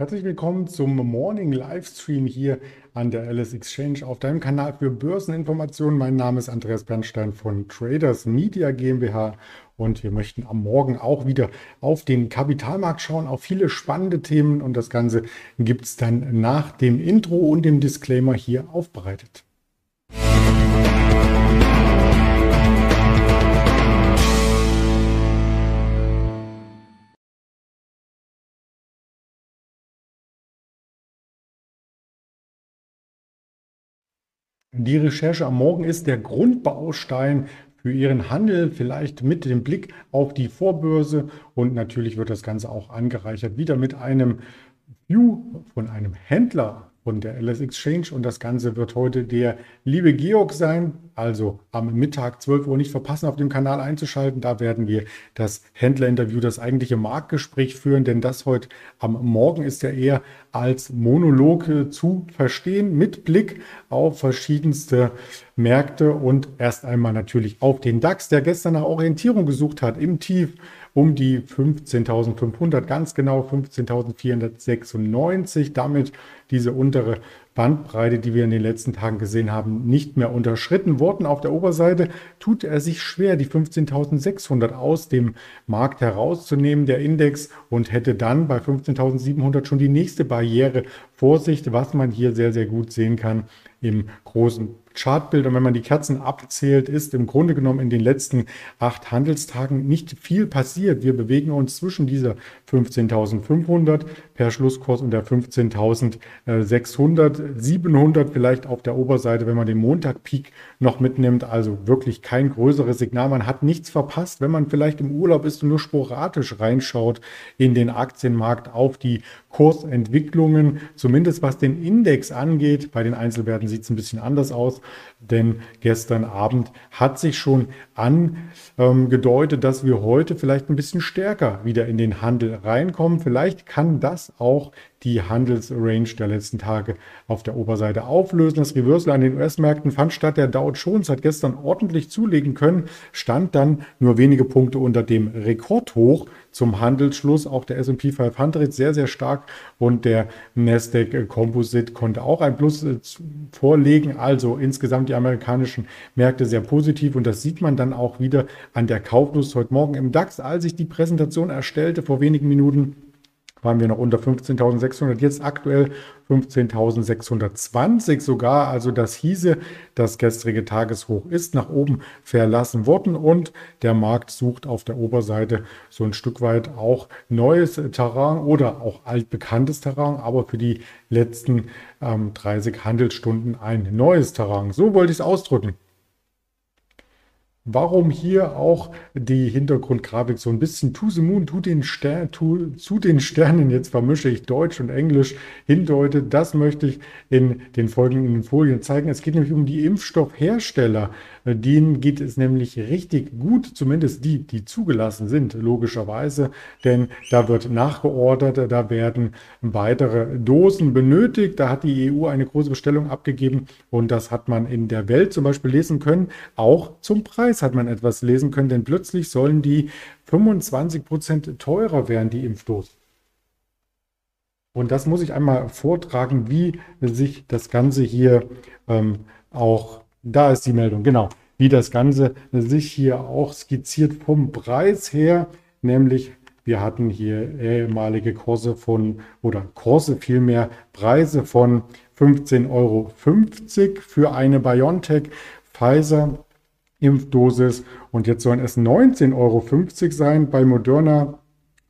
Herzlich willkommen zum Morning Livestream hier an der Alice Exchange auf deinem Kanal für Börseninformationen. Mein Name ist Andreas Bernstein von Traders Media GmbH und wir möchten am Morgen auch wieder auf den Kapitalmarkt schauen, auf viele spannende Themen und das Ganze gibt es dann nach dem Intro und dem Disclaimer hier aufbereitet. Die Recherche am Morgen ist der Grundbaustein für Ihren Handel, vielleicht mit dem Blick auf die Vorbörse und natürlich wird das Ganze auch angereichert wieder mit einem View von einem Händler von der LS Exchange und das Ganze wird heute der liebe Georg sein. Also am Mittag 12 Uhr nicht verpassen, auf dem Kanal einzuschalten. Da werden wir das Händlerinterview, das eigentliche Marktgespräch führen, denn das heute am Morgen ist ja eher als Monolog zu verstehen mit Blick auf verschiedenste Märkte und erst einmal natürlich auf den DAX, der gestern nach Orientierung gesucht hat im Tief um die 15.500, ganz genau 15.496. Damit diese untere Bandbreite, die wir in den letzten Tagen gesehen haben, nicht mehr unterschritten worden. Auf der Oberseite tut er sich schwer, die 15.600 aus dem Markt herauszunehmen, der Index, und hätte dann bei 15.700 schon die nächste Barriere. Vorsicht, was man hier sehr, sehr gut sehen kann im großen Chartbild. Und wenn man die Kerzen abzählt, ist im Grunde genommen in den letzten acht Handelstagen nicht viel passiert. Wir bewegen uns zwischen dieser 15.500 per Schlusskurs und der 15.600, 700 vielleicht auf der Oberseite, wenn man den Montag-Peak noch mitnimmt. Also wirklich kein größeres Signal. Man hat nichts verpasst, wenn man vielleicht im Urlaub ist und nur sporadisch reinschaut in den Aktienmarkt auf die Kursentwicklungen, zumindest was den Index angeht. Bei den Einzelwerten sieht es ein bisschen anders aus denn gestern Abend hat sich schon angedeutet, dass wir heute vielleicht ein bisschen stärker wieder in den Handel reinkommen. Vielleicht kann das auch die Handelsrange der letzten Tage auf der Oberseite auflösen. Das Reversal an den US-Märkten fand statt. Der Dow Jones hat gestern ordentlich zulegen können, stand dann nur wenige Punkte unter dem Rekordhoch zum Handelsschluss. Auch der S&P 500 sehr, sehr stark und der Nasdaq Composite konnte auch ein Plus äh, vorlegen. Also insgesamt die amerikanischen Märkte sehr positiv und das sieht man dann auch wieder an der Kauflust heute Morgen im DAX, als ich die Präsentation erstellte vor wenigen Minuten waren wir noch unter 15.600, jetzt aktuell 15.620 sogar. Also das hieße, das gestrige Tageshoch ist nach oben verlassen worden und der Markt sucht auf der Oberseite so ein Stück weit auch neues Terrain oder auch altbekanntes Terrain, aber für die letzten ähm, 30 Handelsstunden ein neues Terrain. So wollte ich es ausdrücken. Warum hier auch die Hintergrundgrafik so ein bisschen to the moon, to den Stern, to, zu den Sternen, jetzt vermische ich Deutsch und Englisch, hindeutet, das möchte ich in den folgenden Folien zeigen. Es geht nämlich um die Impfstoffhersteller. Denen geht es nämlich richtig gut, zumindest die, die zugelassen sind, logischerweise, denn da wird nachgeordert, da werden weitere Dosen benötigt. Da hat die EU eine große Bestellung abgegeben und das hat man in der Welt zum Beispiel lesen können, auch zum Preis Preis hat man etwas lesen können, denn plötzlich sollen die 25 Prozent teurer werden, die Impfdosen. Und das muss ich einmal vortragen, wie sich das Ganze hier ähm, auch, da ist die Meldung, genau, wie das Ganze sich hier auch skizziert vom Preis her, nämlich wir hatten hier ehemalige Kurse von, oder Kurse vielmehr, Preise von 15,50 Euro für eine BioNTech. Pfizer Impfdosis. Und jetzt sollen es 19,50 Euro sein. Bei Moderna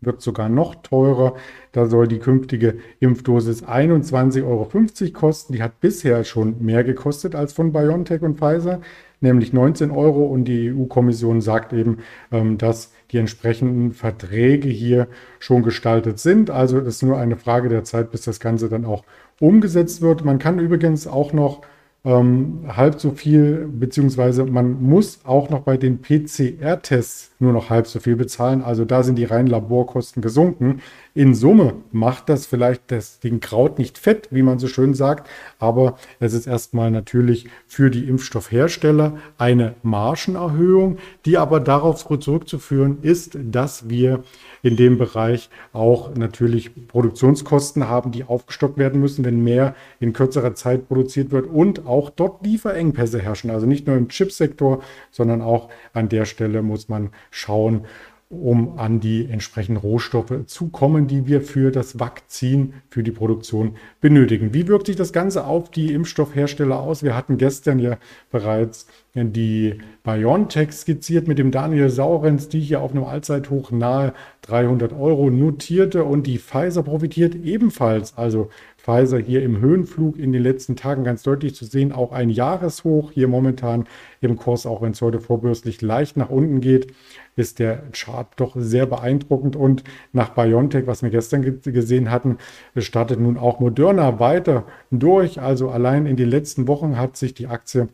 wird sogar noch teurer. Da soll die künftige Impfdosis 21,50 Euro kosten. Die hat bisher schon mehr gekostet als von BioNTech und Pfizer, nämlich 19 Euro. Und die EU-Kommission sagt eben, ähm, dass die entsprechenden Verträge hier schon gestaltet sind. Also es ist nur eine Frage der Zeit, bis das Ganze dann auch umgesetzt wird. Man kann übrigens auch noch ähm, halb so viel, beziehungsweise man muss auch noch bei den PCR-Tests nur noch halb so viel bezahlen. Also da sind die reinen Laborkosten gesunken. In Summe macht das vielleicht das, den Kraut nicht fett, wie man so schön sagt, aber es ist erstmal natürlich für die Impfstoffhersteller eine Margenerhöhung, die aber darauf zurückzuführen ist, dass wir in dem Bereich auch natürlich Produktionskosten haben, die aufgestockt werden müssen, wenn mehr in kürzerer Zeit produziert wird und auch dort Lieferengpässe herrschen. Also nicht nur im Chipsektor, sondern auch an der Stelle muss man schauen, um an die entsprechenden Rohstoffe zu kommen, die wir für das Vakzin, für die Produktion benötigen. Wie wirkt sich das Ganze auf die Impfstoffhersteller aus? Wir hatten gestern ja bereits die BioNTech skizziert mit dem Daniel Saurenz, die hier auf einem Allzeithoch nahe 300 Euro notierte und die Pfizer profitiert ebenfalls. Also Pfizer hier im Höhenflug in den letzten Tagen ganz deutlich zu sehen. Auch ein Jahreshoch hier momentan im Kurs, auch wenn es heute vorbürstlich leicht nach unten geht, ist der Chart doch sehr beeindruckend. Und nach BioNTech, was wir gestern gesehen hatten, startet nun auch Moderna weiter durch. Also allein in den letzten Wochen hat sich die Aktie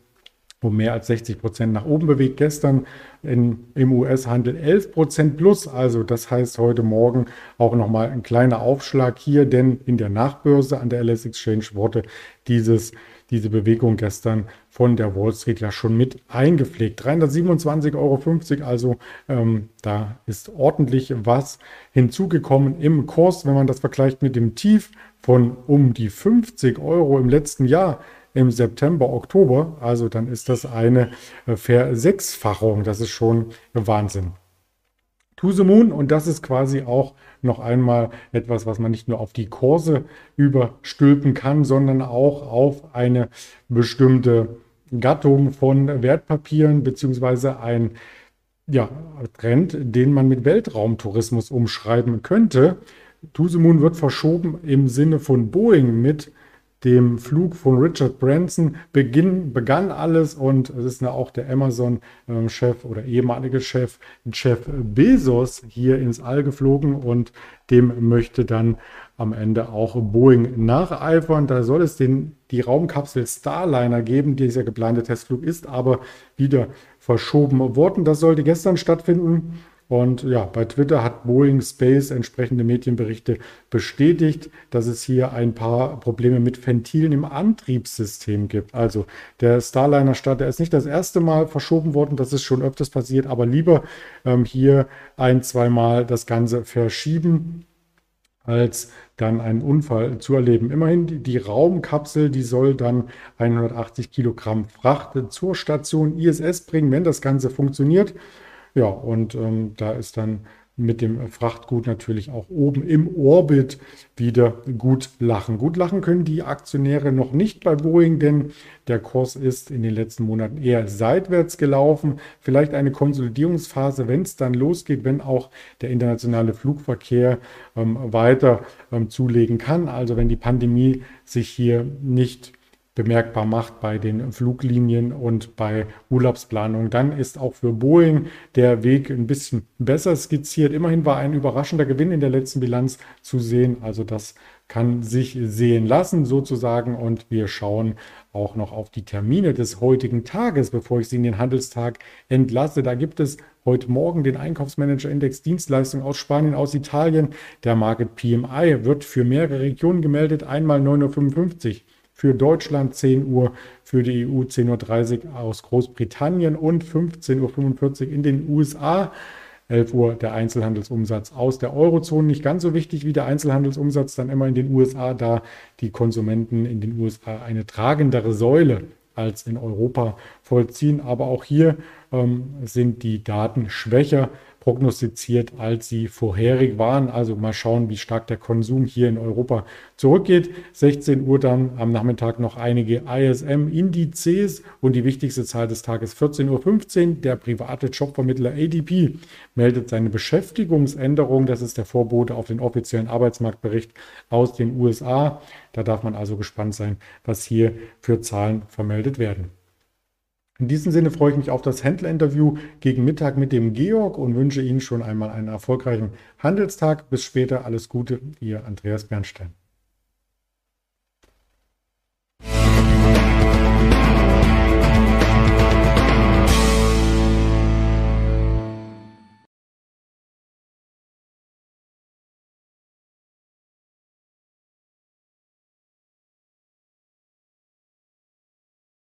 um mehr als 60 Prozent nach oben bewegt. Gestern in, im US-Handel 11 Prozent plus. Also das heißt heute Morgen auch nochmal ein kleiner Aufschlag hier, denn in der Nachbörse an der LS Exchange wurde dieses, diese Bewegung gestern von der Wall Street ja schon mit eingepflegt. 327,50 Euro, also ähm, da ist ordentlich was hinzugekommen im Kurs, wenn man das vergleicht mit dem Tief von um die 50 Euro im letzten Jahr im September, Oktober. Also dann ist das eine äh, Versechsfachung. Das ist schon Wahnsinn. To the Moon und das ist quasi auch noch einmal etwas, was man nicht nur auf die Kurse überstülpen kann, sondern auch auf eine bestimmte Gattung von Wertpapieren beziehungsweise ein ja, Trend, den man mit Weltraumtourismus umschreiben könnte. To the Moon wird verschoben im Sinne von Boeing mit dem Flug von Richard Branson beginn, begann alles und es ist auch der Amazon-Chef oder ehemalige Chef, Jeff Bezos, hier ins All geflogen und dem möchte dann am Ende auch Boeing nacheifern. Da soll es den, die Raumkapsel Starliner geben. Dieser geplante Testflug ist aber wieder verschoben worden. Das sollte gestern stattfinden. Und ja, bei Twitter hat Boeing Space entsprechende Medienberichte bestätigt, dass es hier ein paar Probleme mit Ventilen im Antriebssystem gibt. Also der Starliner-Start, der ist nicht das erste Mal verschoben worden, das ist schon öfters passiert, aber lieber ähm, hier ein, zweimal das Ganze verschieben als dann einen Unfall zu erleben. Immerhin die, die, Raumkapsel, die soll dann 180 Kilogramm Fracht zur Station ISS bringen, wenn das Ganze funktioniert. Ja, und ähm, da ist dann mit dem Frachtgut natürlich auch oben im Orbit wieder gut lachen. Gut lachen können die Aktionäre noch nicht bei Boeing, denn der Kurs ist in den letzten Monaten eher seitwärts gelaufen. Vielleicht eine Konsolidierungsphase, wenn es dann losgeht, wenn auch der internationale Flugverkehr ähm, weiter ähm, zulegen kann. Also wenn die Pandemie sich hier nicht bemerkbar macht bei den Fluglinien und bei Urlaubsplanung. Dann ist auch für Boeing der Weg ein bisschen besser skizziert. Immerhin war ein überraschender Gewinn in der letzten Bilanz zu sehen. Also das kann sich sehen lassen sozusagen. Und wir schauen auch noch auf die Termine des heutigen Tages, bevor ich Sie in den Handelstag entlasse. Da gibt es heute Morgen den Einkaufsmanager-Index Dienstleistung aus Spanien, aus Italien. Der Market PMI wird für mehrere Regionen gemeldet. Einmal 9.55 Uhr für Deutschland 10 Uhr, für die EU 10.30 Uhr aus Großbritannien und 15.45 Uhr in den USA. 11 Uhr der Einzelhandelsumsatz aus der Eurozone. Nicht ganz so wichtig wie der Einzelhandelsumsatz dann immer in den USA, da die Konsumenten in den USA eine tragendere Säule als in Europa vollziehen. Aber auch hier ähm, sind die Daten schwächer prognostiziert, als sie vorherig waren. Also mal schauen, wie stark der Konsum hier in Europa zurückgeht. 16 Uhr dann am Nachmittag noch einige ISM-Indizes und die wichtigste Zahl des Tages 14.15 Uhr. Der private Jobvermittler ADP meldet seine Beschäftigungsänderung. Das ist der Vorbote auf den offiziellen Arbeitsmarktbericht aus den USA. Da darf man also gespannt sein, was hier für Zahlen vermeldet werden. In diesem Sinne freue ich mich auf das Händlerinterview gegen Mittag mit dem Georg und wünsche Ihnen schon einmal einen erfolgreichen Handelstag. Bis später, alles Gute, Ihr Andreas Bernstein.